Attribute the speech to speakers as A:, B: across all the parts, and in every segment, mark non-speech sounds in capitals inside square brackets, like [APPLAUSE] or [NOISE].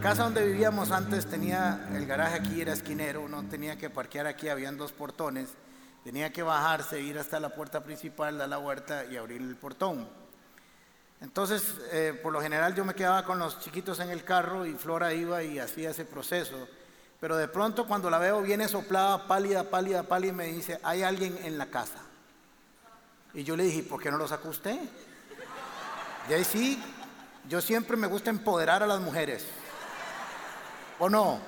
A: casa donde vivíamos antes tenía el garaje aquí, era esquinero, uno tenía que parquear aquí, habían dos portones, tenía que bajarse, ir hasta la puerta principal, dar la huerta y abrir el portón. Entonces, eh, por lo general yo me quedaba con los chiquitos en el carro y Flora iba y hacía ese proceso. Pero de pronto cuando la veo viene soplada, pálida, pálida, pálida y me dice, hay alguien en la casa. Y yo le dije, ¿por qué no lo sacó usted? Y ahí sí, yo siempre me gusta empoderar a las mujeres. ¿O no?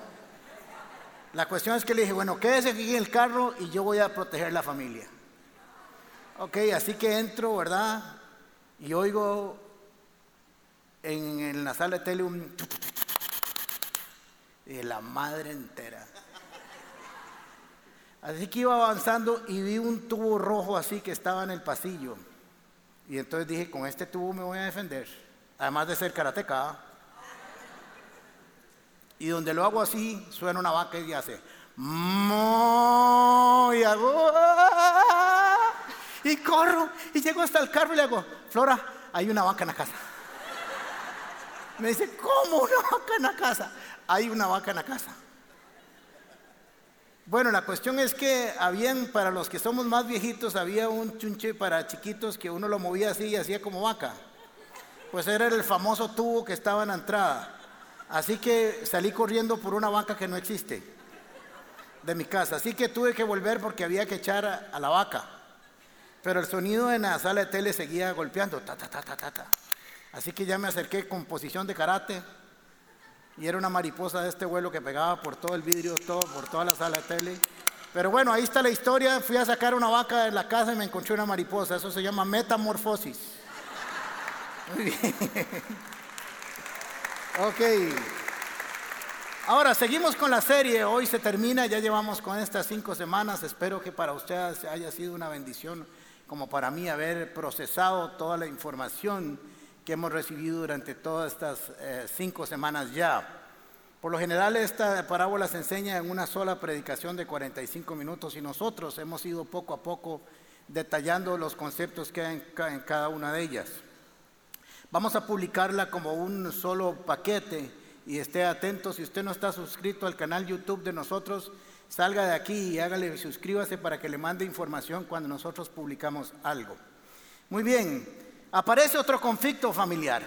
A: La cuestión es que le dije, bueno, quédese aquí en el carro y yo voy a proteger la familia. Ok, así que entro, ¿verdad? Y oigo en, la sala de tele un... [LAUGHS] De la madre entera. Así que iba avanzando y vi un tubo rojo así que estaba en el pasillo. Y entonces dije, con este tubo me voy a defender. Además de ser karateca. Y donde lo hago así, suena una vaca y hace... Y hago... Y corro y llego hasta el carro y le hago, Flora, hay una vaca en la casa. Me dice, ¿cómo una vaca en la casa? Hay una vaca en la casa. Bueno, la cuestión es que habían, para los que somos más viejitos, había un chunche para chiquitos que uno lo movía así y hacía como vaca. Pues era el famoso tubo que estaba en la entrada. Así que salí corriendo por una vaca que no existe de mi casa. Así que tuve que volver porque había que echar a, la vaca. Pero el sonido en la sala de tele seguía golpeando. Ta, ta, ta, ta, ta. Así que ya me acerqué con posición de karate y era una mariposa de este vuelo que pegaba por todo el vidrio, todo, por toda la sala de tele. Pero bueno, ahí está la historia. Fui a sacar una vaca de la casa y me encontré una mariposa. Eso se llama metamorfosis. [LAUGHS] Muy bien. Ok. Ahora, seguimos con la serie. Hoy se termina, ya llevamos con estas cinco semanas. Espero que para ustedes haya sido una bendición, como para mí, haber procesado toda la información que hemos recibido durante todas estas eh, cinco semanas ya. Por lo general esta parábola se enseña en una sola predicación de 45 minutos y nosotros hemos ido poco a poco detallando los conceptos que hay en cada una de ellas. Vamos a publicarla como un solo paquete y esté atento. Si usted no está suscrito al canal YouTube de nosotros, salga de aquí y hágale, suscríbase para que le mande información cuando nosotros publicamos algo. Muy bien, Aparece otro conflicto familiar.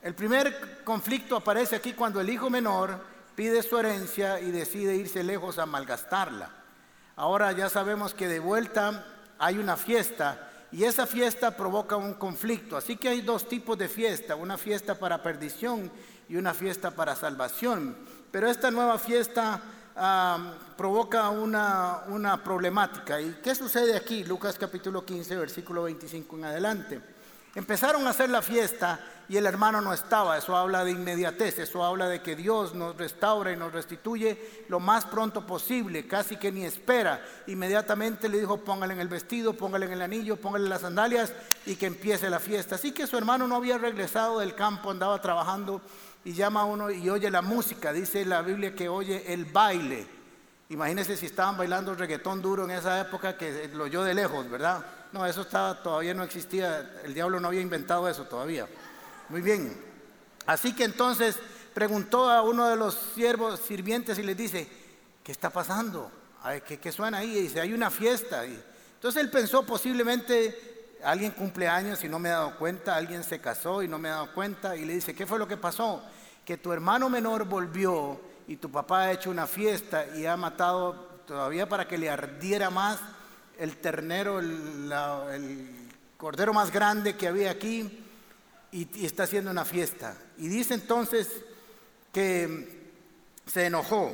A: El primer conflicto aparece aquí cuando el hijo menor pide su herencia y decide irse lejos a malgastarla. Ahora ya sabemos que de vuelta hay una fiesta y esa fiesta provoca un conflicto. Así que hay dos tipos de fiesta, una fiesta para perdición y una fiesta para salvación. Pero esta nueva fiesta provoca una, una problemática. ¿Y qué sucede aquí? Lucas capítulo 15, versículo 25 en adelante. Empezaron a hacer la fiesta y el hermano no estaba. Eso habla de inmediatez, eso habla de que Dios nos restaura y nos restituye lo más pronto posible, casi que ni espera. Inmediatamente le dijo, póngale en el vestido, póngale en el anillo, póngale las sandalias y que empiece la fiesta. Así que su hermano no había regresado del campo, andaba trabajando y llama a uno y oye la música. Dice la Biblia que oye el baile. Imagínense si estaban bailando reggaetón duro en esa época que lo oyó de lejos, ¿verdad? No, eso estaba, todavía no existía, el diablo no había inventado eso todavía. Muy bien. Así que entonces preguntó a uno de los siervos sirvientes y le dice, ¿qué está pasando? ¿Qué, suena ahí? Y dice, hay una fiesta. Entonces él pensó posiblemente alguien cumple años y no me he dado cuenta, alguien se casó y no me he dado cuenta y le dice, ¿qué fue lo que pasó? Que tu hermano menor volvió y tu papá ha hecho una fiesta y ha matado todavía para que le ardiera más el ternero, el, cordero más grande que había aquí y, está haciendo una fiesta. Y dice entonces que se enojó,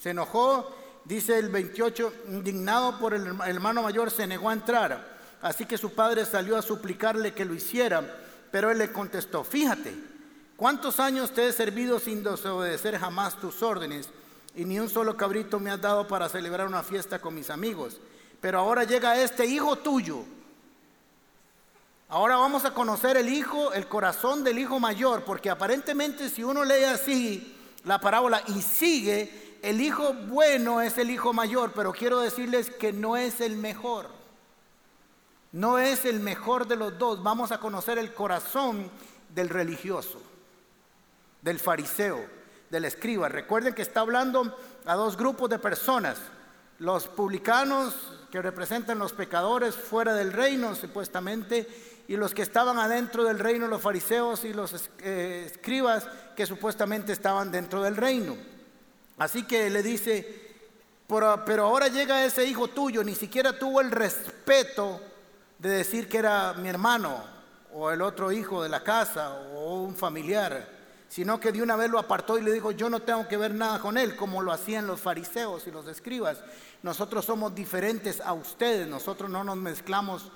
A: se enojó, dice el 28, indignado por el hermano mayor, se negó a entrar. Así que su padre salió a suplicarle que lo hiciera, pero él le contestó, fíjate, ¿cuántos años te he servido sin desobedecer jamás tus órdenes? Y ni un solo cabrito me has dado para celebrar una fiesta con mis amigos. Pero ahora llega este hijo tuyo. Ahora vamos a conocer el hijo, el corazón del hijo mayor, porque aparentemente si uno lee así la parábola y sigue, el hijo bueno es el hijo mayor, pero quiero decirles que no es el mejor. No es el mejor de los dos. Vamos a conocer el corazón del religioso, del fariseo, del escriba. Recuerden que está hablando a dos grupos de personas. Los publicanos que representan los pecadores fuera del reino, supuestamente, y los que estaban adentro del reino, los fariseos y los eh, escribas que supuestamente estaban dentro del reino. Así que le dice, pero ahora llega ese hijo tuyo, ni siquiera tuvo el respeto de decir que era mi hermano o el otro hijo de la casa o un familiar, sino que de una vez lo apartó y le dijo, yo no tengo que ver nada con él, como lo hacían los fariseos y los escribas. Nosotros somos diferentes a ustedes, nosotros no nos mezclamos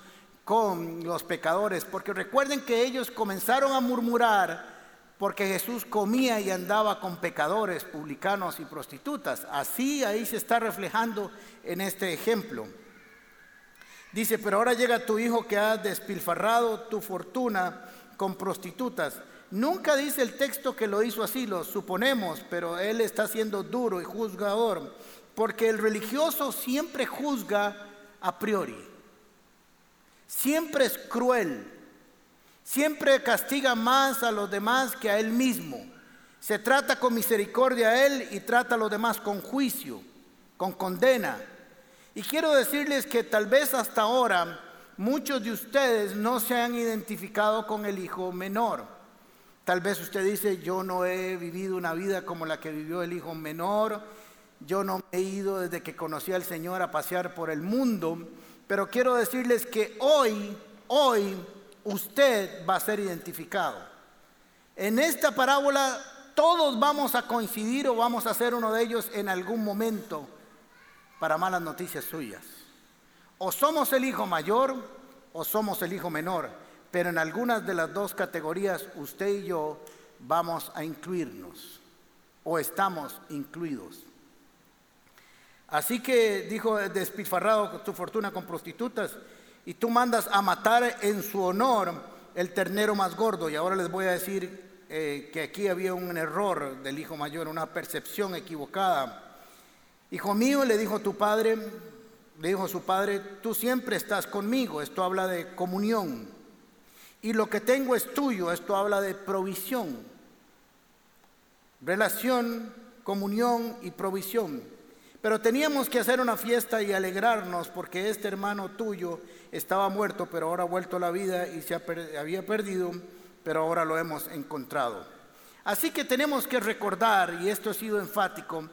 A: con los pecadores, porque recuerden que ellos comenzaron a murmurar porque Jesús comía y andaba con pecadores, publicanos y prostitutas. Así ahí se está reflejando en este ejemplo. Dice, pero ahora llega tu hijo que ha despilfarrado tu fortuna con prostitutas. Nunca dice el texto que lo hizo así, lo suponemos, pero él está siendo duro y juzgador, porque el religioso siempre juzga a priori. Siempre es cruel. Siempre castiga más a los demás que a él mismo. Se trata con misericordia a él y trata a los demás con juicio, con condena. Y quiero decirles que tal vez hasta ahora muchos de ustedes no se han identificado con el hijo menor. Tal vez usted dice, yo no he vivido una vida como la que vivió el hijo menor, yo no he ido desde que conocí al Señor a pasear por el mundo, pero quiero decirles que hoy, hoy usted va a ser identificado. En esta parábola todos vamos a coincidir o vamos a ser uno de ellos en algún momento para malas noticias suyas. O somos el hijo mayor o somos el hijo menor, pero en algunas de las dos categorías usted y yo vamos a incluirnos o estamos incluidos. Así que dijo, despilfarrado tu fortuna con prostitutas y tú mandas a matar en su honor el ternero más gordo. Y ahora les voy a decir eh, que aquí había un error del hijo mayor, una percepción equivocada. Hijo mío, le dijo tu padre, le dijo su padre, tú siempre estás conmigo. Esto habla de comunión. Y lo que tengo es tuyo. Esto habla de provisión. Relación, comunión y provisión. Pero teníamos que hacer una fiesta y alegrarnos porque este hermano tuyo estaba muerto, pero ahora ha vuelto a la vida y se había perdido, pero ahora lo hemos encontrado. Así que tenemos que recordar, y esto ha sido enfático,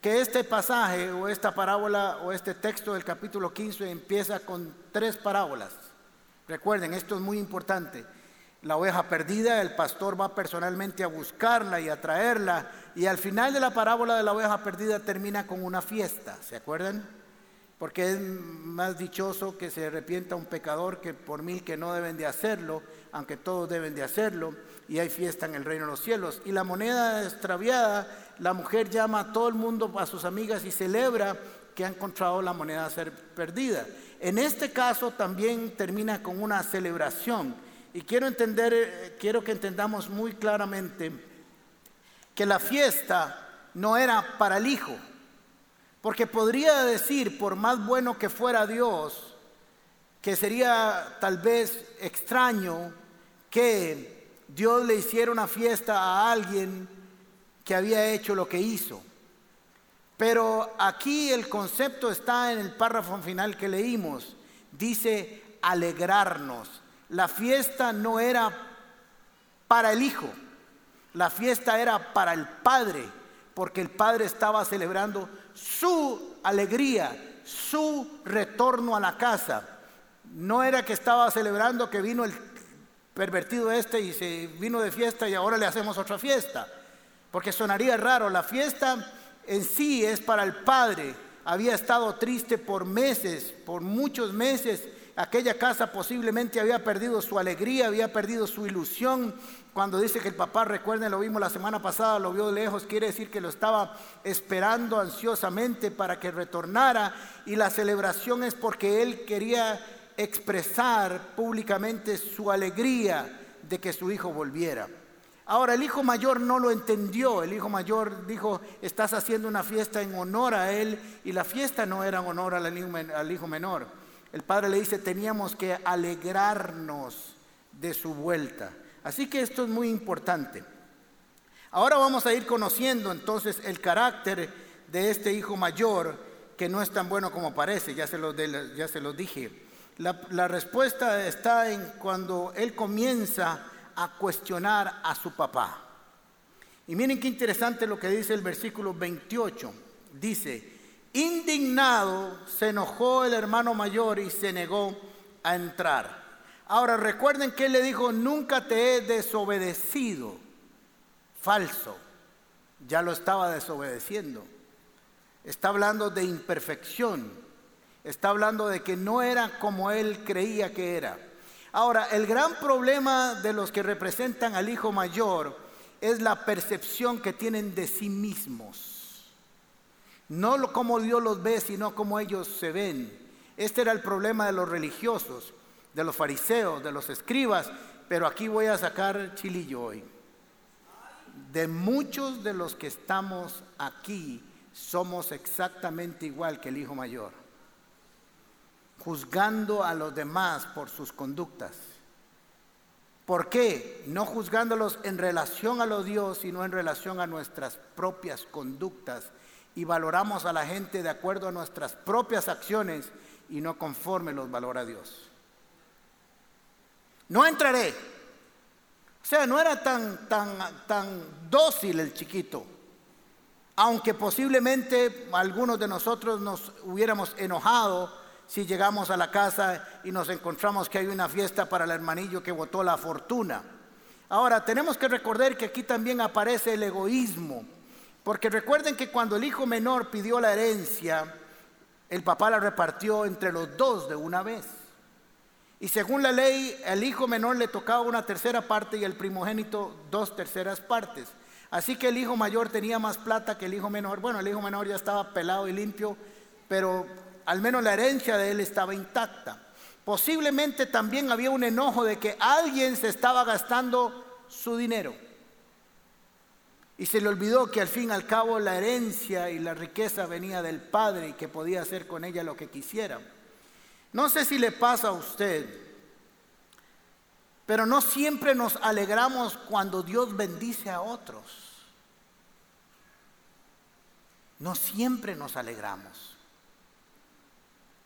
A: que este pasaje o esta parábola o este texto del capítulo 15 empieza con tres parábolas. Recuerden, esto es muy importante. La oveja perdida, el pastor va personalmente a buscarla y a traerla y al final de la parábola de la oveja perdida termina con una fiesta, ¿se acuerdan? Porque es más dichoso que se arrepienta un pecador que por mil que no deben de hacerlo, aunque todos deben de hacerlo, y hay fiesta en el reino de los cielos. Y la moneda extraviada, la mujer llama a todo el mundo, a sus amigas, y celebra que ha encontrado la moneda a ser perdida. En este caso también termina con una celebración. Y quiero entender, eh, quiero que entendamos muy claramente que la fiesta no era para el hijo. Porque podría decir, por más bueno que fuera Dios, que sería tal vez extraño que Dios le hiciera una fiesta a alguien que había hecho lo que hizo. Pero aquí el concepto está en el párrafo final que leímos. Dice alegrarnos. La fiesta no era para el hijo. La fiesta era para el Padre, porque el Padre estaba celebrando su alegría, su retorno a la casa. No era que estaba celebrando que vino el pervertido este y se vino de fiesta y ahora le hacemos otra fiesta, porque sonaría raro. La fiesta en sí es para el Padre. Había estado triste por meses, por muchos meses. Aquella casa posiblemente había perdido su alegría, había perdido su ilusión, cuando dice que el papá, recuerden, lo vimos la semana pasada, lo vio de lejos, quiere decir que lo estaba esperando ansiosamente para que retornara. Y la celebración es porque él quería expresar públicamente su alegría de que su hijo volviera. Ahora, el hijo mayor no lo entendió. El hijo mayor dijo, estás haciendo una fiesta en honor a él y la fiesta no era en honor al hijo menor. El padre le dice, teníamos que alegrarnos de su vuelta. Así que esto es muy importante. Ahora vamos a ir conociendo entonces el carácter de este hijo mayor que no es tan bueno como parece, ya se lo, ya se lo dije. La, la respuesta está en cuando él comienza a cuestionar a su papá. Y miren qué interesante lo que dice el versículo 28. Dice, indignado se enojó el hermano mayor y se negó a entrar. Ahora recuerden que él le dijo, nunca te he desobedecido. Falso. Ya lo estaba desobedeciendo. Está hablando de imperfección. Está hablando de que no era como él creía que era. Ahora, el gran problema de los que representan al hijo mayor es la percepción que tienen de sí mismos. No como Dios los ve, sino como ellos se ven. Este era el problema de los religiosos, de los fariseos, de los escribas, pero aquí voy a sacar chilillo hoy. De muchos de los que estamos aquí somos exactamente igual que el hijo mayor juzgando a los demás por sus conductas. ¿Por qué? No juzgándolos en relación a los Dios, sino en relación a nuestras propias conductas. Y valoramos a la gente de acuerdo a nuestras propias acciones y no conforme los valora Dios. No entraré. O sea, no era tan, tan, tan dócil el chiquito. Aunque posiblemente algunos de nosotros nos hubiéramos enojado si llegamos a la casa y nos encontramos que hay una fiesta para el hermanillo que votó la fortuna. Ahora, tenemos que recordar que aquí también aparece el egoísmo, porque recuerden que cuando el hijo menor pidió la herencia, el papá la repartió entre los dos de una vez. Y según la ley, el hijo menor le tocaba una tercera parte y el primogénito dos terceras partes. Así que el hijo mayor tenía más plata que el hijo menor. Bueno, el hijo menor ya estaba pelado y limpio, pero al menos la herencia de él estaba intacta. Posiblemente también había un enojo de que alguien se estaba gastando su dinero. Y se le olvidó que al fin y al cabo la herencia y la riqueza venía del Padre y que podía hacer con ella lo que quisiera. No sé si le pasa a usted, pero no siempre nos alegramos cuando Dios bendice a otros. No siempre nos alegramos.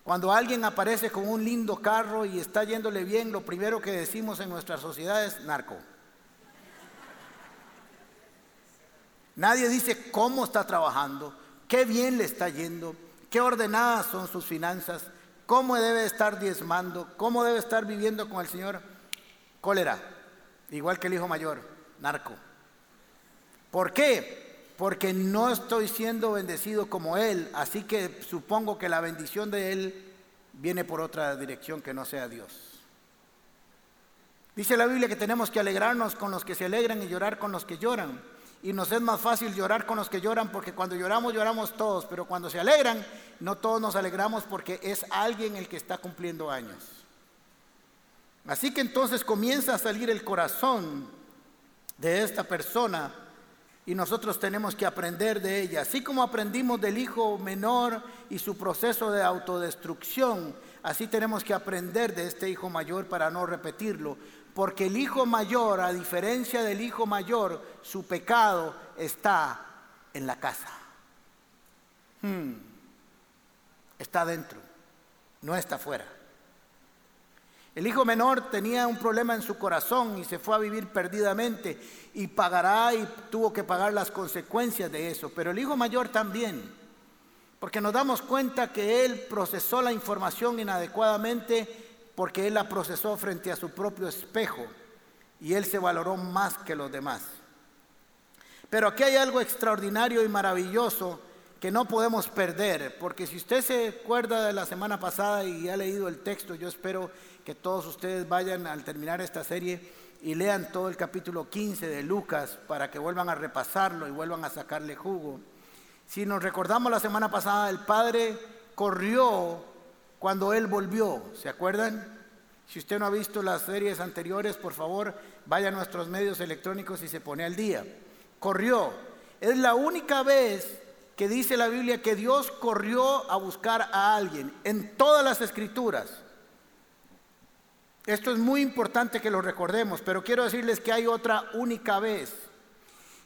A: Cuando alguien aparece con un lindo carro y está yéndole bien, lo primero que decimos en nuestra sociedad es narco. Nadie dice cómo está trabajando, qué bien le está yendo, qué ordenadas son sus finanzas, cómo debe estar diezmando, cómo debe estar viviendo con el Señor. Cólera, igual que el hijo mayor, narco. ¿Por qué? Porque no estoy siendo bendecido como Él, así que supongo que la bendición de Él viene por otra dirección que no sea Dios. Dice la Biblia que tenemos que alegrarnos con los que se alegran y llorar con los que lloran. Y nos es más fácil llorar con los que lloran porque cuando lloramos lloramos todos, pero cuando se alegran no todos nos alegramos porque es alguien el que está cumpliendo años. Así que entonces comienza a salir el corazón de esta persona y nosotros tenemos que aprender de ella. Así como aprendimos del hijo menor y su proceso de autodestrucción, así tenemos que aprender de este hijo mayor para no repetirlo. Porque el hijo mayor, a diferencia del hijo mayor, su pecado está en la casa. Hmm. Está dentro, no está fuera. El hijo menor tenía un problema en su corazón y se fue a vivir perdidamente y pagará y tuvo que pagar las consecuencias de eso. Pero el hijo mayor también, porque nos damos cuenta que él procesó la información inadecuadamente porque él la procesó frente a su propio espejo y él se valoró más que los demás. Pero aquí hay algo extraordinario y maravilloso que no podemos perder, porque si usted se acuerda de la semana pasada y ha leído el texto, yo espero que todos ustedes vayan al terminar esta serie y lean todo el capítulo 15 de Lucas para que vuelvan a repasarlo y vuelvan a sacarle jugo. Si nos recordamos la semana pasada, el Padre corrió cuando Él volvió, ¿se acuerdan? Si usted no ha visto las series anteriores, por favor, vaya a nuestros medios electrónicos y se pone al día. Corrió. Es la única vez que dice la Biblia que Dios corrió a buscar a alguien en todas las escrituras. Esto es muy importante que lo recordemos, pero quiero decirles que hay otra única vez.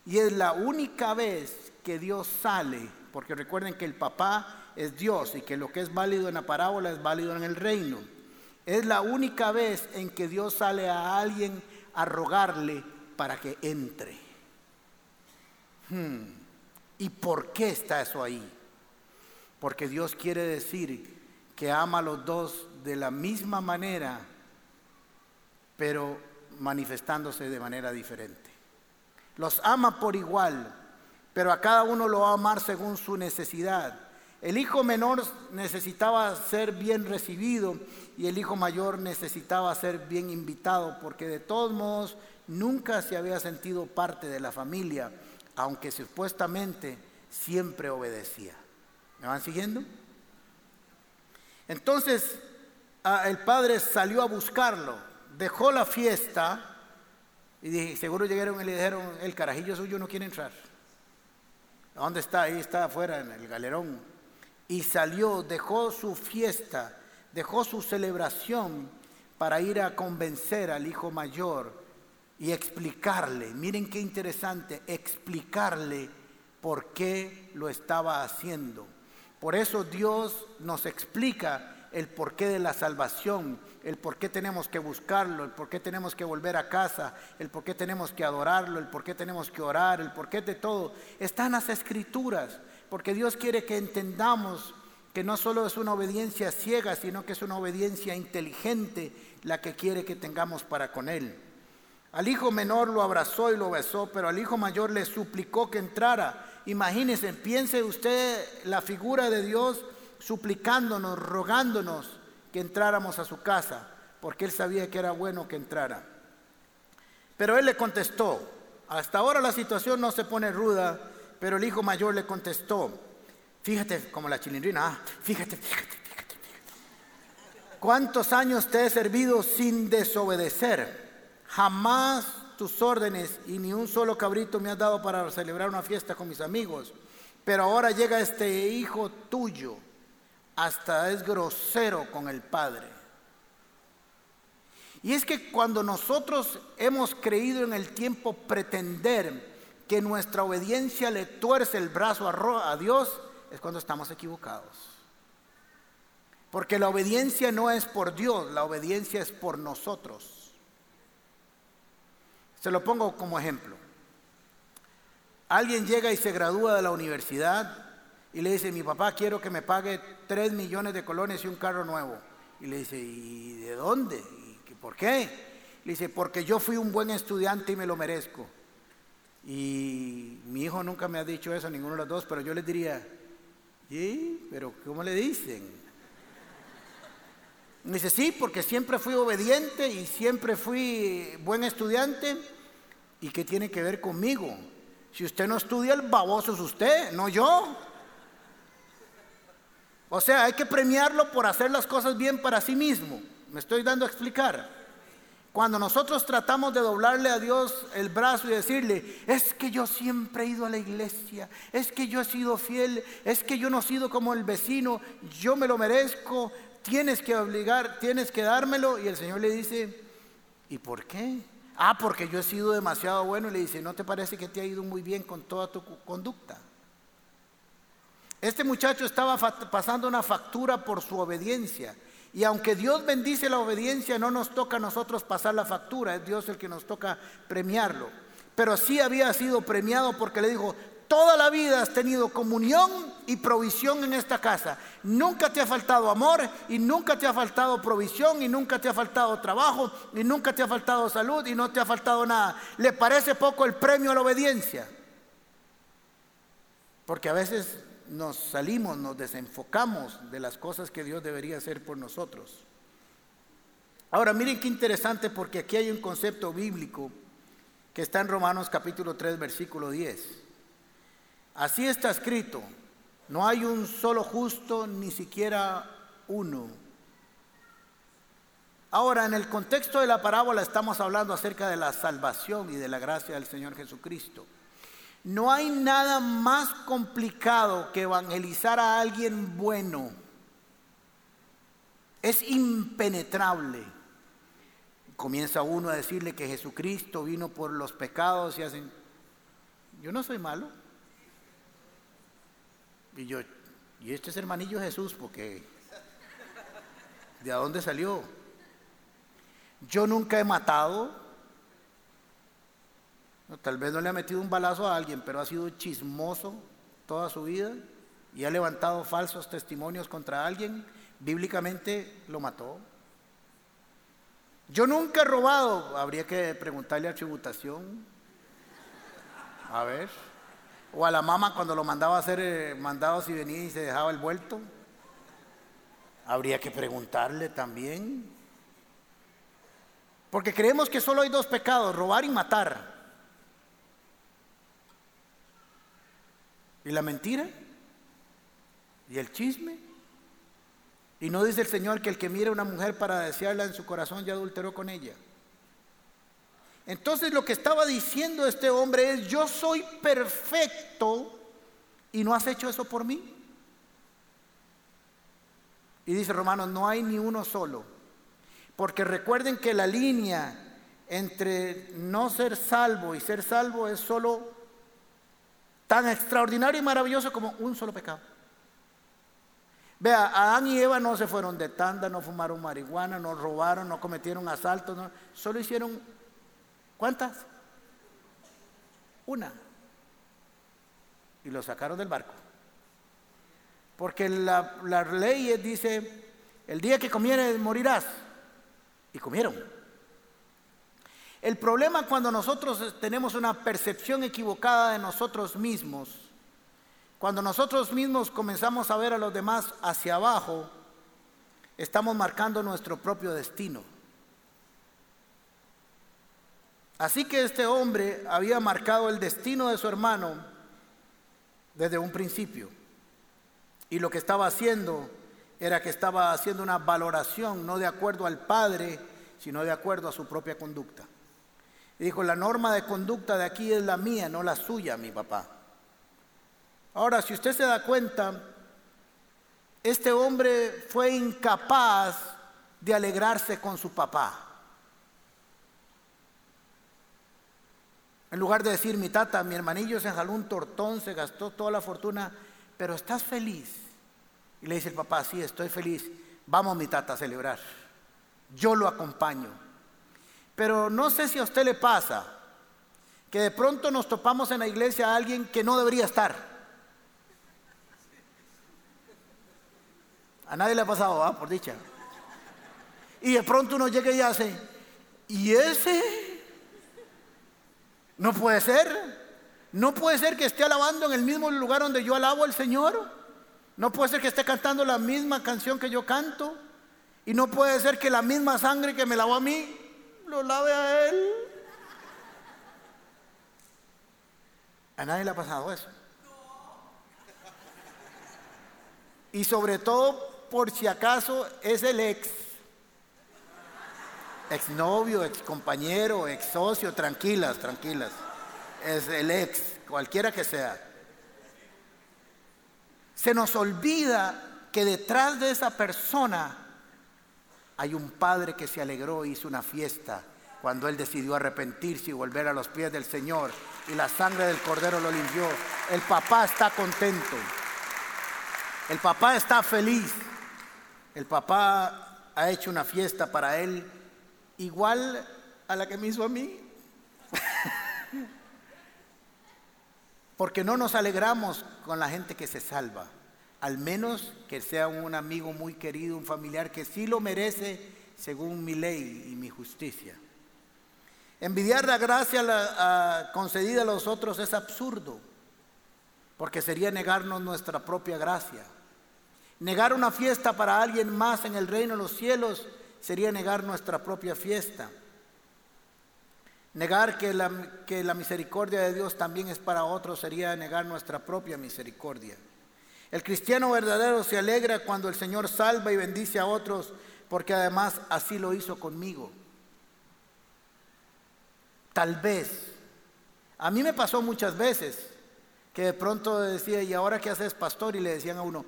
A: Y es la única vez que Dios sale, porque recuerden que el papá es Dios y que lo que es válido en la parábola es válido en el reino. Es la única vez en que Dios sale a alguien a rogarle para que entre. Hmm. ¿Y por qué está eso ahí? Porque Dios quiere decir que ama a los dos de la misma manera, pero manifestándose de manera diferente. Los ama por igual, pero a cada uno lo va a amar según su necesidad. El hijo menor necesitaba ser bien recibido y el hijo mayor necesitaba ser bien invitado, porque de todos modos nunca se había sentido parte de la familia, aunque supuestamente siempre obedecía. ¿Me van siguiendo? Entonces el padre salió a buscarlo, dejó la fiesta y seguro llegaron y le dijeron, el carajillo suyo no quiere entrar. ¿Dónde está? Ahí está afuera en el galerón. Y salió, dejó su fiesta, dejó su celebración para ir a convencer al hijo mayor y explicarle, miren qué interesante, explicarle por qué lo estaba haciendo. Por eso Dios nos explica el porqué de la salvación, el por qué tenemos que buscarlo, el por qué tenemos que volver a casa, el por qué tenemos que adorarlo, el por qué tenemos que orar, el por qué de todo. Están las escrituras, porque Dios quiere que entendamos que no solo es una obediencia ciega, sino que es una obediencia inteligente la que quiere que tengamos para con Él. Al hijo menor lo abrazó y lo besó, pero al hijo mayor le suplicó que entrara. Imagínense, piense usted la figura de Dios suplicándonos, rogándonos que entráramos a su casa, porque él sabía que era bueno que entrara. Pero él le contestó, hasta ahora la situación no se pone ruda, pero el hijo mayor le contestó, fíjate como la chilindrina, ah, fíjate, fíjate, fíjate, fíjate. ¿Cuántos años te he servido sin desobedecer? Jamás tus órdenes y ni un solo cabrito me has dado para celebrar una fiesta con mis amigos. Pero ahora llega este hijo tuyo hasta es grosero con el Padre. Y es que cuando nosotros hemos creído en el tiempo pretender que nuestra obediencia le tuerce el brazo a Dios, es cuando estamos equivocados. Porque la obediencia no es por Dios, la obediencia es por nosotros. Se lo pongo como ejemplo. Alguien llega y se gradúa de la universidad y le dice, mi papá quiero que me pague 3 millones de colones y un carro nuevo. Y le dice, ¿y de dónde? ¿Y ¿Por qué? Le dice, porque yo fui un buen estudiante y me lo merezco. Y mi hijo nunca me ha dicho eso, ninguno de los dos, pero yo les diría, ¿y? ¿Pero cómo le dicen? Me dice, sí, porque siempre fui obediente y siempre fui buen estudiante. ¿Y qué tiene que ver conmigo? Si usted no estudia, el baboso es usted, no yo. O sea, hay que premiarlo por hacer las cosas bien para sí mismo. Me estoy dando a explicar. Cuando nosotros tratamos de doblarle a Dios el brazo y decirle, es que yo siempre he ido a la iglesia, es que yo he sido fiel, es que yo no he sido como el vecino, yo me lo merezco, tienes que obligar, tienes que dármelo. Y el Señor le dice, ¿y por qué? Ah, porque yo he sido demasiado bueno. Y le dice, ¿no te parece que te ha ido muy bien con toda tu conducta? Este muchacho estaba pasando una factura por su obediencia. Y aunque Dios bendice la obediencia, no nos toca a nosotros pasar la factura, es Dios el que nos toca premiarlo. Pero sí había sido premiado porque le dijo, toda la vida has tenido comunión y provisión en esta casa. Nunca te ha faltado amor y nunca te ha faltado provisión y nunca te ha faltado trabajo y nunca te ha faltado salud y no te ha faltado nada. ¿Le parece poco el premio a la obediencia? Porque a veces nos salimos, nos desenfocamos de las cosas que Dios debería hacer por nosotros. Ahora, miren qué interesante porque aquí hay un concepto bíblico que está en Romanos capítulo 3, versículo 10. Así está escrito, no hay un solo justo, ni siquiera uno. Ahora, en el contexto de la parábola estamos hablando acerca de la salvación y de la gracia del Señor Jesucristo. No hay nada más complicado que evangelizar a alguien bueno. Es impenetrable. Comienza uno a decirle que Jesucristo vino por los pecados y hacen, yo no soy malo. Y yo, y este es hermanillo Jesús, porque ¿de dónde salió? Yo nunca he matado. Tal vez no le ha metido un balazo a alguien, pero ha sido chismoso toda su vida y ha levantado falsos testimonios contra alguien. Bíblicamente lo mató. Yo nunca he robado. Habría que preguntarle a tributación. A ver. O a la mamá cuando lo mandaba a hacer eh, mandados y venía y se dejaba el vuelto. Habría que preguntarle también. Porque creemos que solo hay dos pecados, robar y matar. ¿Y la mentira? ¿Y el chisme? Y no dice el Señor que el que mire a una mujer para desearla en su corazón ya adulteró con ella. Entonces lo que estaba diciendo este hombre es, yo soy perfecto y no has hecho eso por mí. Y dice Romanos, no hay ni uno solo. Porque recuerden que la línea entre no ser salvo y ser salvo es solo tan extraordinario y maravilloso como un solo pecado. Vea, Adán y Eva no se fueron de tanda, no fumaron marihuana, no robaron, no cometieron asaltos, solo hicieron, ¿cuántas? Una. Y lo sacaron del barco. Porque la, la ley dice, el día que comieres morirás. Y comieron. El problema cuando nosotros tenemos una percepción equivocada de nosotros mismos cuando nosotros mismos comenzamos a ver a los demás hacia abajo, estamos marcando nuestro propio destino. Así que este hombre había marcado el destino de su hermano desde un principio. Y lo que estaba haciendo era que estaba haciendo una valoración no de acuerdo al padre, sino de acuerdo a su propia conducta. Dijo, la norma de conducta de aquí es la mía, no la suya, mi papá. Ahora, si usted se da cuenta, este hombre fue incapaz de alegrarse con su papá. En lugar de decir, mi tata, mi hermanillo se enjaló un tortón, se gastó toda la fortuna, pero estás feliz. Y le dice el papá, sí, estoy feliz. Vamos, mi tata, a celebrar. Yo lo acompaño. Pero no sé si a usted le pasa que de pronto nos topamos en la iglesia a alguien que no debería estar. A nadie le ha pasado, ¿ah? por dicha. Y de pronto uno llega y hace, ¿y ese? No puede ser. No puede ser que esté alabando en el mismo lugar donde yo alabo al Señor. No puede ser que esté cantando la misma canción que yo canto. Y no puede ser que la misma sangre que me lavó a mí, lo lave a él. A nadie le ha pasado eso. Y sobre todo por si acaso es el ex, ex novio, ex compañero, ex socio, tranquilas, tranquilas. Es el ex, cualquiera que sea. Se nos olvida que detrás de esa persona hay un padre que se alegró y hizo una fiesta cuando él decidió arrepentirse y volver a los pies del Señor y la sangre del cordero lo limpió. El papá está contento. El papá está feliz. El papá ha hecho una fiesta para él igual a la que me hizo a mí. [LAUGHS] Porque no nos alegramos con la gente que se salva, al menos que sea un amigo muy querido, un familiar que sí lo merece según mi ley y mi justicia. Envidiar la gracia concedida a los otros es absurdo, porque sería negarnos nuestra propia gracia. Negar una fiesta para alguien más en el reino de los cielos sería negar nuestra propia fiesta. Negar que la, que la misericordia de Dios también es para otros sería negar nuestra propia misericordia. El cristiano verdadero se alegra cuando el Señor salva y bendice a otros porque además así lo hizo conmigo. Tal vez. A mí me pasó muchas veces que de pronto decía, ¿y ahora qué haces, pastor? Y le decían a uno,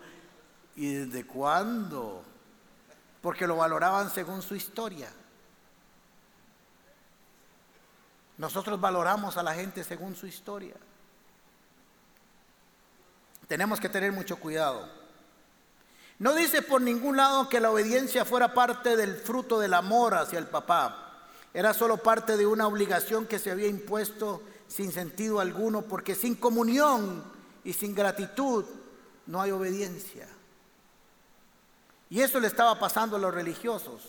A: ¿Y desde cuándo? Porque lo valoraban según su historia. Nosotros valoramos a la gente según su historia. Tenemos que tener mucho cuidado. No dice por ningún lado que la obediencia fuera parte del fruto del amor hacia el papá. Era solo parte de una obligación que se había impuesto sin sentido alguno, porque sin comunión y sin gratitud no hay obediencia. Y eso le estaba pasando a los religiosos.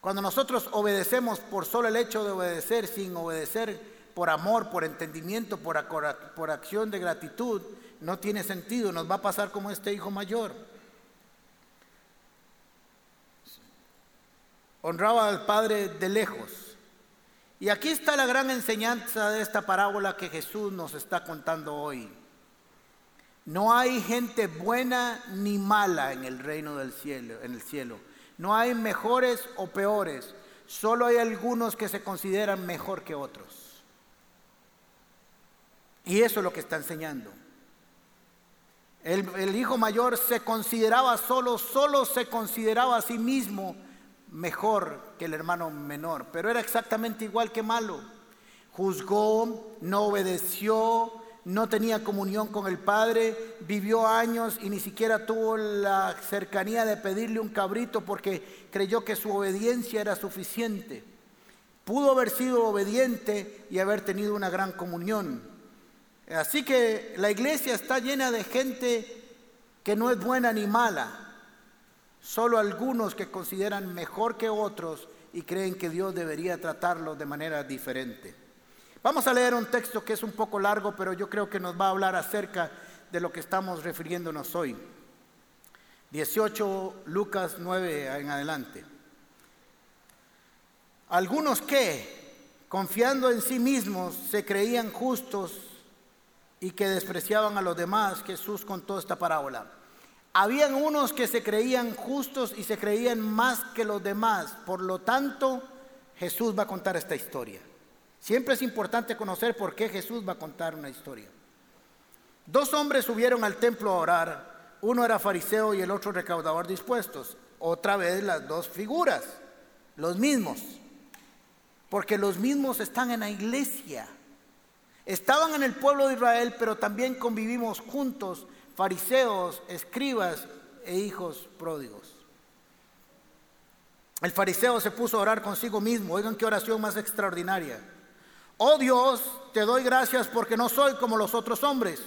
A: Cuando nosotros obedecemos por solo el hecho de obedecer, sin obedecer por amor, por entendimiento, por, por acción de gratitud, no tiene sentido. Nos va a pasar como este hijo mayor. Honraba al padre de lejos. Y aquí está la gran enseñanza de esta parábola que Jesús nos está contando hoy. No hay gente buena ni mala en el reino del cielo, en el cielo. No hay mejores o peores, solo hay algunos que se consideran mejor que otros. Y eso es lo que está enseñando. El, hijo mayor se consideraba solo, solo se consideraba a sí mismo mejor que el hermano menor, pero era exactamente igual que malo. Juzgó, no obedeció, no tenía comunión con el Padre, vivió años y ni siquiera tuvo la cercanía de pedirle un cabrito porque creyó que su obediencia era suficiente. Pudo haber sido obediente y haber tenido una gran comunión. Así que la iglesia está llena de gente que no es buena ni mala, solo algunos que consideran mejor que otros y creen que Dios debería tratarlos de manera diferente. Vamos a leer un texto que es un poco largo, pero yo creo que nos va a hablar acerca de lo que estamos refiriéndonos hoy. 18 Lucas 9 en adelante. Algunos que, confiando en sí mismos, se creían justos y que despreciaban a los demás, Jesús contó esta parábola. Habían unos que se creían justos y se creían más que los demás. Por lo tanto, Jesús va a contar esta historia. Siempre es importante conocer por qué Jesús va a contar una historia. Dos hombres subieron al templo a orar. Uno era fariseo y el otro recaudador dispuestos. Otra vez las dos figuras, los mismos. Porque los mismos están en la iglesia. Estaban en el pueblo de Israel, pero también convivimos juntos, fariseos, escribas e hijos pródigos. El fariseo se puso a orar consigo mismo. Oigan qué oración más extraordinaria. Oh Dios, te doy gracias porque no soy como los otros hombres,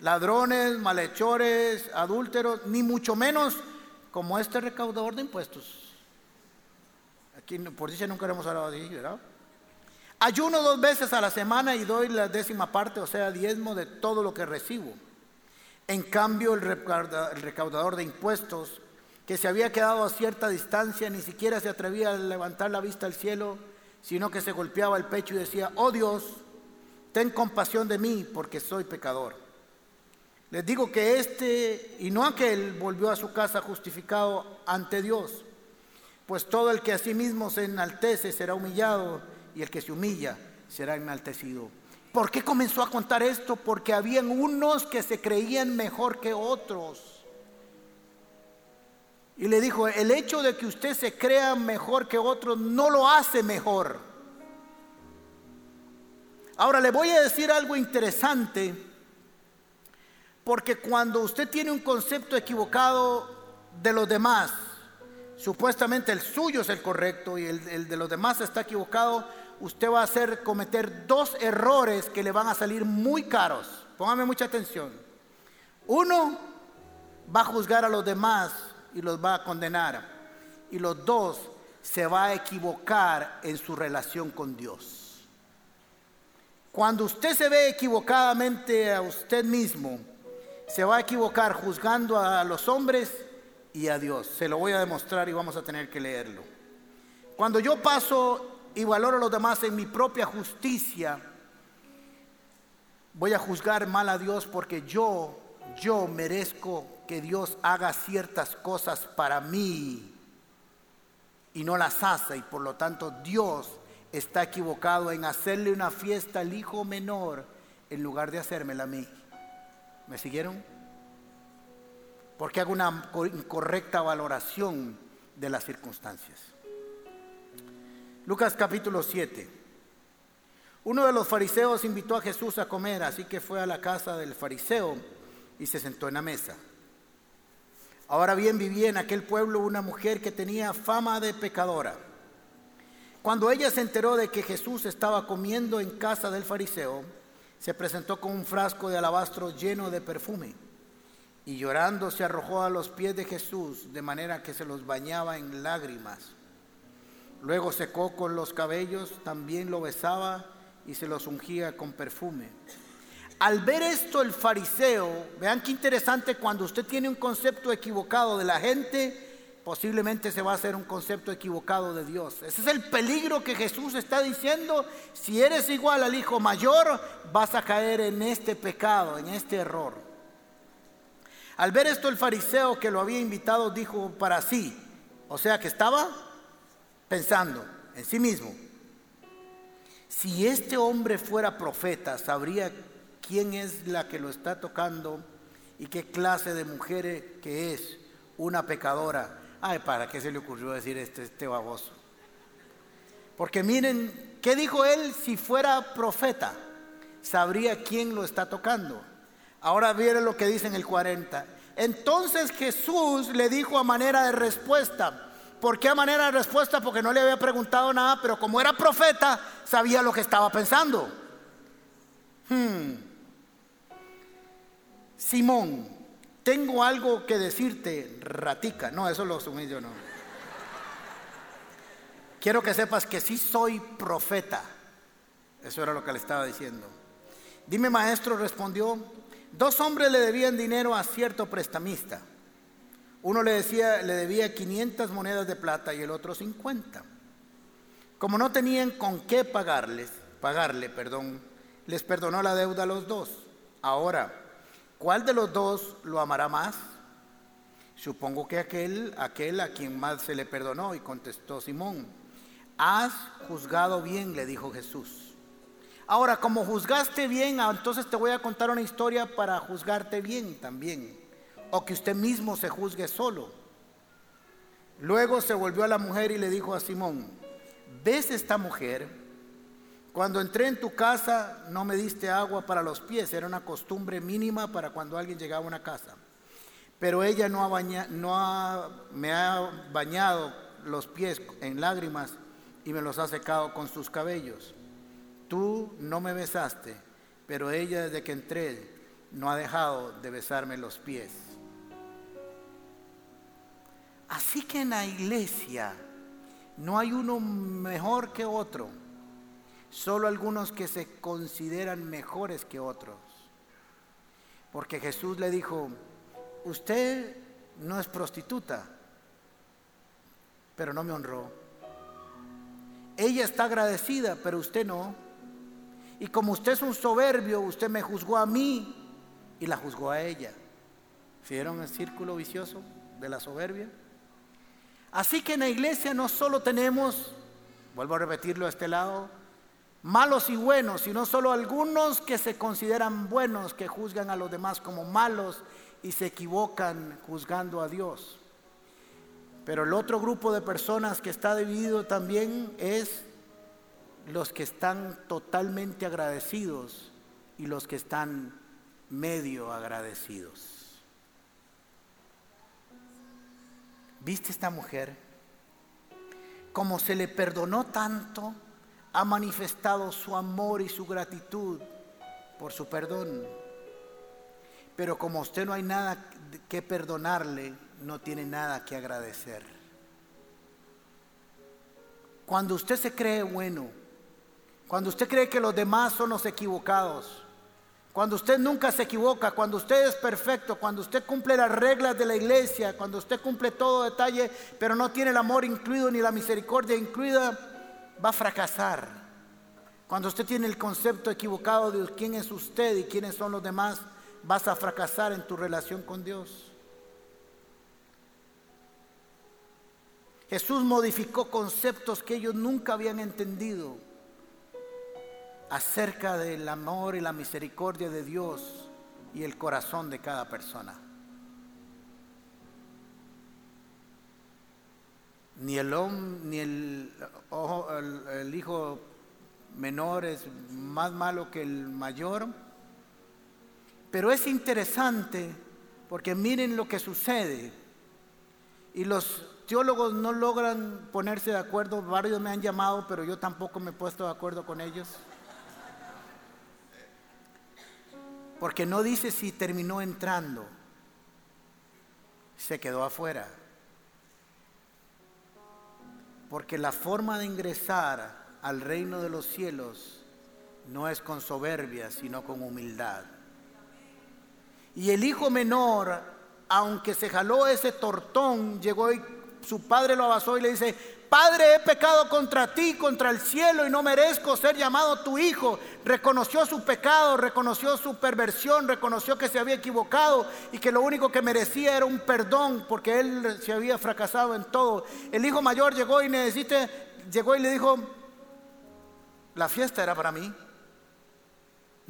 A: ladrones, malhechores, adúlteros, ni mucho menos como este recaudador de impuestos. Aquí por si nunca hemos hablado así, ¿verdad? Ayuno dos veces a la semana y doy la décima parte, o sea, diezmo de todo lo que recibo. En cambio, el recaudador de impuestos, que se había quedado a cierta distancia, ni siquiera se atrevía a levantar la vista al cielo, sino que se golpeaba el pecho y decía, oh Dios, ten compasión de mí porque soy pecador. Les digo que este y no aquel volvió a su casa justificado ante Dios, pues todo el que a sí mismo se enaltece será humillado y el que se humilla será enaltecido. ¿Por qué comenzó a contar esto? Porque habían unos que se creían mejor que otros. Y le dijo, el hecho de que usted se crea mejor que otros no lo hace mejor. Ahora le voy a decir algo interesante, porque cuando usted tiene un concepto equivocado de los demás, supuestamente el suyo es el correcto y el, el de los demás está equivocado, usted va a hacer cometer dos errores que le van a salir muy caros. Póngame mucha atención. Uno, va a juzgar a los demás y los va a condenar. Y los dos, se va a equivocar en su relación con Dios. Cuando usted se ve equivocadamente a usted mismo, se va a equivocar juzgando a los hombres y a Dios. Se lo voy a demostrar y vamos a tener que leerlo. Cuando yo paso y valoro a los demás en mi propia justicia, voy a juzgar mal a Dios porque yo, yo merezco que Dios haga ciertas cosas para mí y no las hace y por lo tanto Dios está equivocado en hacerle una fiesta al hijo menor en lugar de hacérmela a mí. ¿Me siguieron? Porque hago una incorrecta valoración de las circunstancias. Lucas capítulo 7. Uno de los fariseos invitó a Jesús a comer, así que fue a la casa del fariseo y se sentó en la mesa. Ahora bien vivía en aquel pueblo una mujer que tenía fama de pecadora. Cuando ella se enteró de que Jesús estaba comiendo en casa del fariseo, se presentó con un frasco de alabastro lleno de perfume y llorando se arrojó a los pies de Jesús de manera que se los bañaba en lágrimas. Luego secó con los cabellos, también lo besaba y se los ungía con perfume. Al ver esto el fariseo, vean qué interesante cuando usted tiene un concepto equivocado de la gente, posiblemente se va a hacer un concepto equivocado de Dios. Ese es el peligro que Jesús está diciendo. Si eres igual al hijo mayor, vas a caer en este pecado, en este error. Al ver esto el fariseo que lo había invitado dijo para sí, o sea que estaba pensando en sí mismo, si este hombre fuera profeta, sabría quién es la que lo está tocando y qué clase de mujer que es, una pecadora Ay, ¿para qué se le ocurrió decir este, este baboso? Porque miren, ¿qué dijo él si fuera profeta? Sabría quién lo está tocando. Ahora miren lo que dice en el 40. Entonces Jesús le dijo a manera de respuesta. ¿Por qué manera de respuesta? Porque no le había preguntado nada, pero como era profeta, sabía lo que estaba pensando. Hmm. Simón, tengo algo que decirte, ratica. No, eso lo asumí yo, no. Quiero que sepas que sí soy profeta. Eso era lo que le estaba diciendo. Dime, maestro, respondió. Dos hombres le debían dinero a cierto prestamista. Uno le decía, le debía 500 monedas de plata y el otro 50. Como no tenían con qué pagarles, pagarle, perdón, les perdonó la deuda a los dos. Ahora, ¿Cuál de los dos lo amará más? Supongo que aquel, aquel a quien más se le perdonó, y contestó Simón. Has juzgado bien, le dijo Jesús. Ahora, como juzgaste bien, ah, entonces te voy a contar una historia para juzgarte bien también, o que usted mismo se juzgue solo. Luego se volvió a la mujer y le dijo a Simón, ¿ves esta mujer? Cuando entré en tu casa no me diste agua para los pies, era una costumbre mínima para cuando alguien llegaba a una casa. Pero ella no, ha no me ha bañado los pies en lágrimas y me los ha secado con sus cabellos. Tú no me besaste, pero ella desde que entré no ha dejado de besarme los pies. Así que en la iglesia no hay uno mejor que otro solo algunos que se consideran mejores que otros. Porque Jesús le dijo, usted no es prostituta, pero no me honró. Ella está agradecida, pero usted no. Y como usted es un soberbio, usted me juzgó a mí y la juzgó a ella. ¿Vieron el círculo vicioso de la soberbia? Así que en la iglesia no solo tenemos, vuelvo a repetirlo a este lado, malos y buenos, sino solo algunos que se consideran buenos, que juzgan a los demás como malos y se equivocan juzgando a Dios. Pero el otro grupo de personas que está dividido también es los que están totalmente agradecidos y los que están medio agradecidos. ¿Viste esta mujer? Como se le perdonó tanto, ha manifestado su amor y su gratitud por su perdón. Pero como usted no hay nada que perdonarle, no tiene nada que agradecer. Cuando usted se cree bueno, cuando usted cree que los demás son los equivocados, cuando usted nunca se equivoca, cuando usted es perfecto, cuando usted cumple las reglas de la iglesia, cuando usted cumple todo detalle, pero no tiene el amor incluido ni la misericordia incluida, va a fracasar. Cuando usted tiene el concepto equivocado de quién es usted y quiénes son los demás, vas a fracasar en tu relación con Dios. Jesús modificó conceptos que ellos nunca habían entendido acerca del amor y la misericordia de Dios y el corazón de cada persona. Ni el, ni el, el, hijo menor es más malo que el mayor. Pero es interesante porque miren lo que sucede. Y los teólogos no logran ponerse de acuerdo. Varios me han llamado, pero yo tampoco me he puesto de acuerdo con ellos. Porque no dice si terminó entrando. Se quedó afuera. Porque la forma de ingresar al reino de los cielos no es con soberbia, sino con humildad. Y el hijo menor, aunque se jaló ese tortón, llegó y su padre lo abasó y le dice, Padre, he pecado contra ti, contra el cielo y no merezco ser llamado tu hijo. Reconoció su pecado, reconoció su perversión, reconoció que se había equivocado y que lo único que merecía era un perdón porque él se había fracasado en todo. El hijo mayor llegó y necesita, llegó y le dijo, la fiesta era para mí.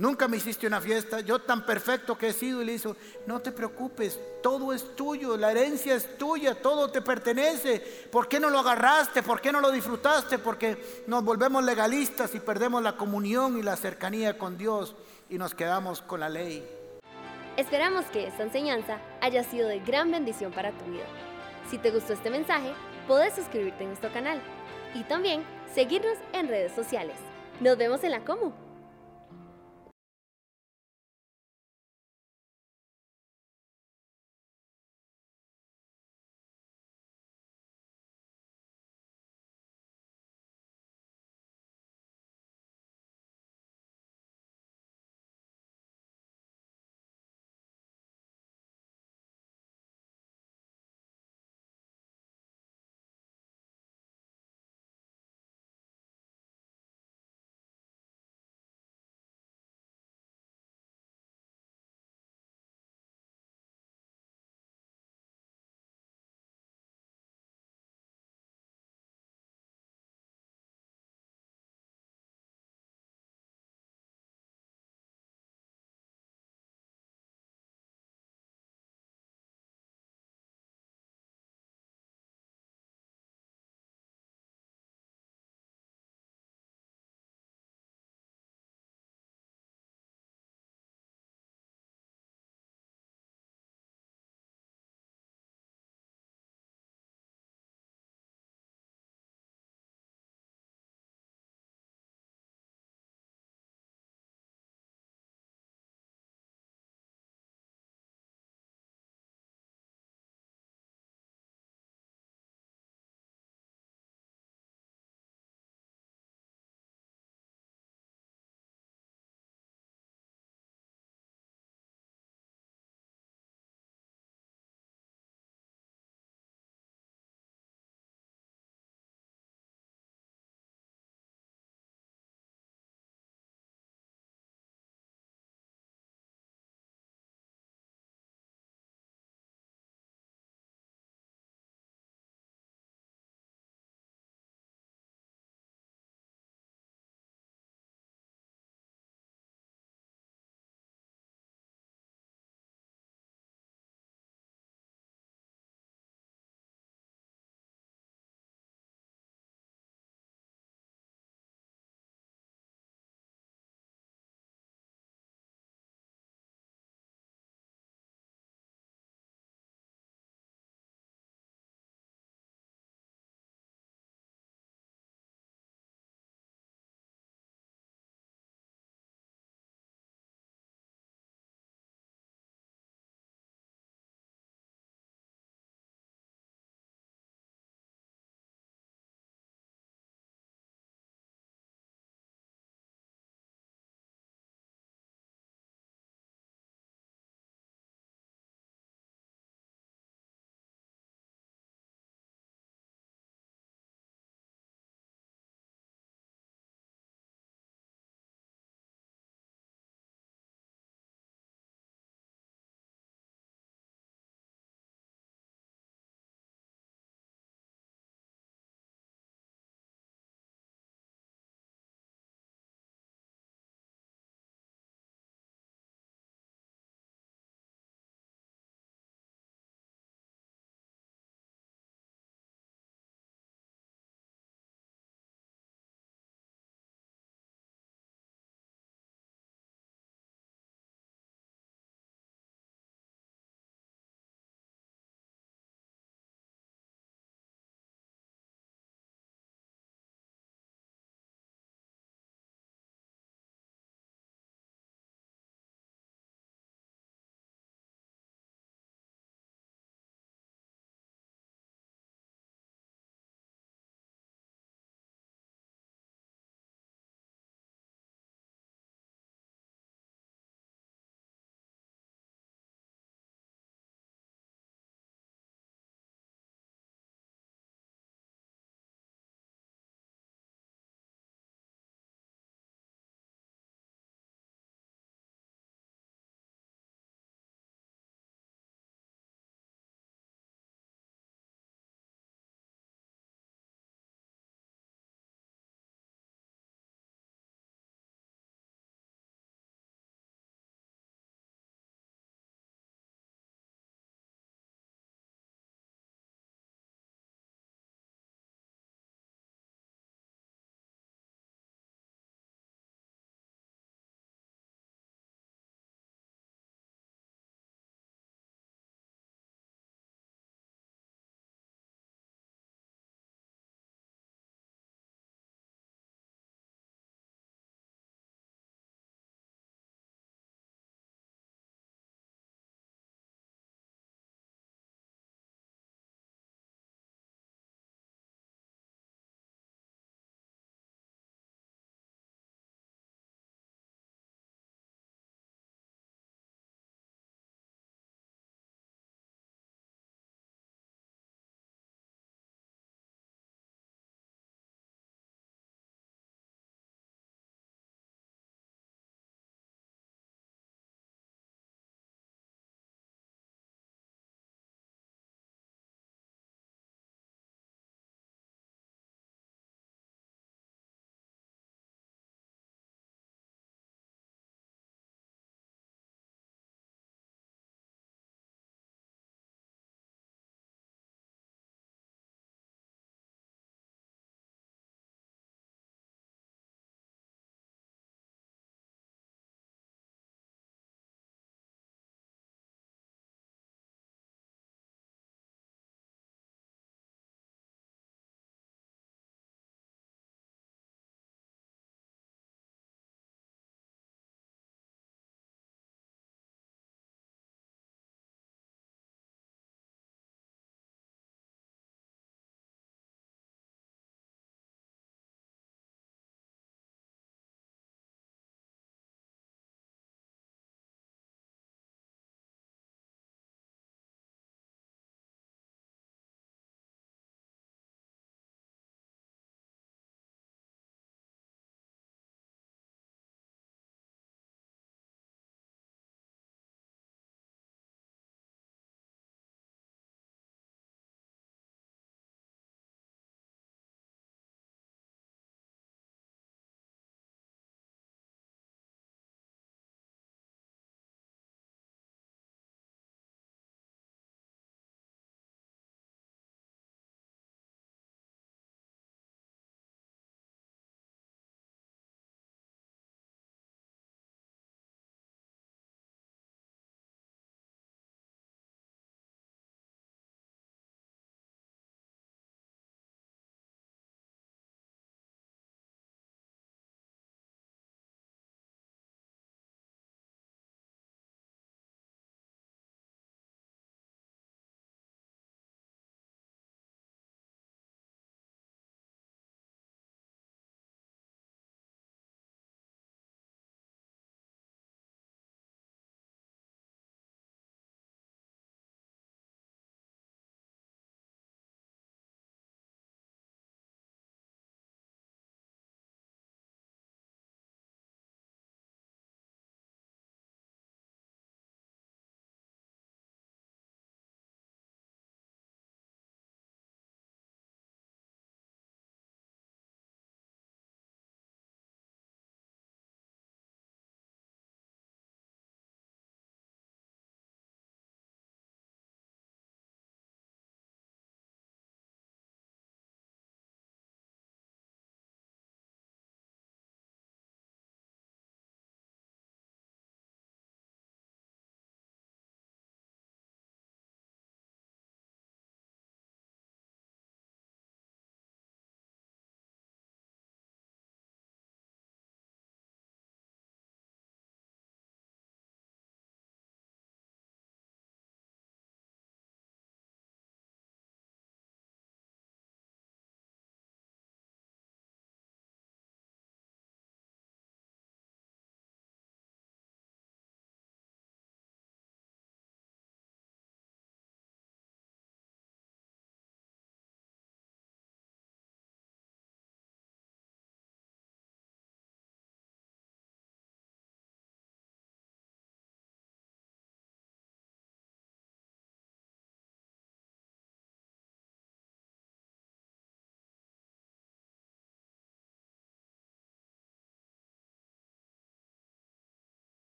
A: Nunca me hiciste una fiesta, yo tan perfecto que he sido y le hizo, no te preocupes, todo es tuyo, la herencia es tuya, todo te pertenece. ¿Por qué no lo agarraste? ¿Por qué no lo disfrutaste? Porque nos volvemos legalistas y perdemos la comunión y la cercanía con Dios y nos quedamos con la ley.
B: Esperamos que esta enseñanza haya sido de gran bendición para tu vida. Si te gustó este mensaje, puedes suscribirte a nuestro canal y también seguirnos en redes sociales. Nos vemos en la Comu.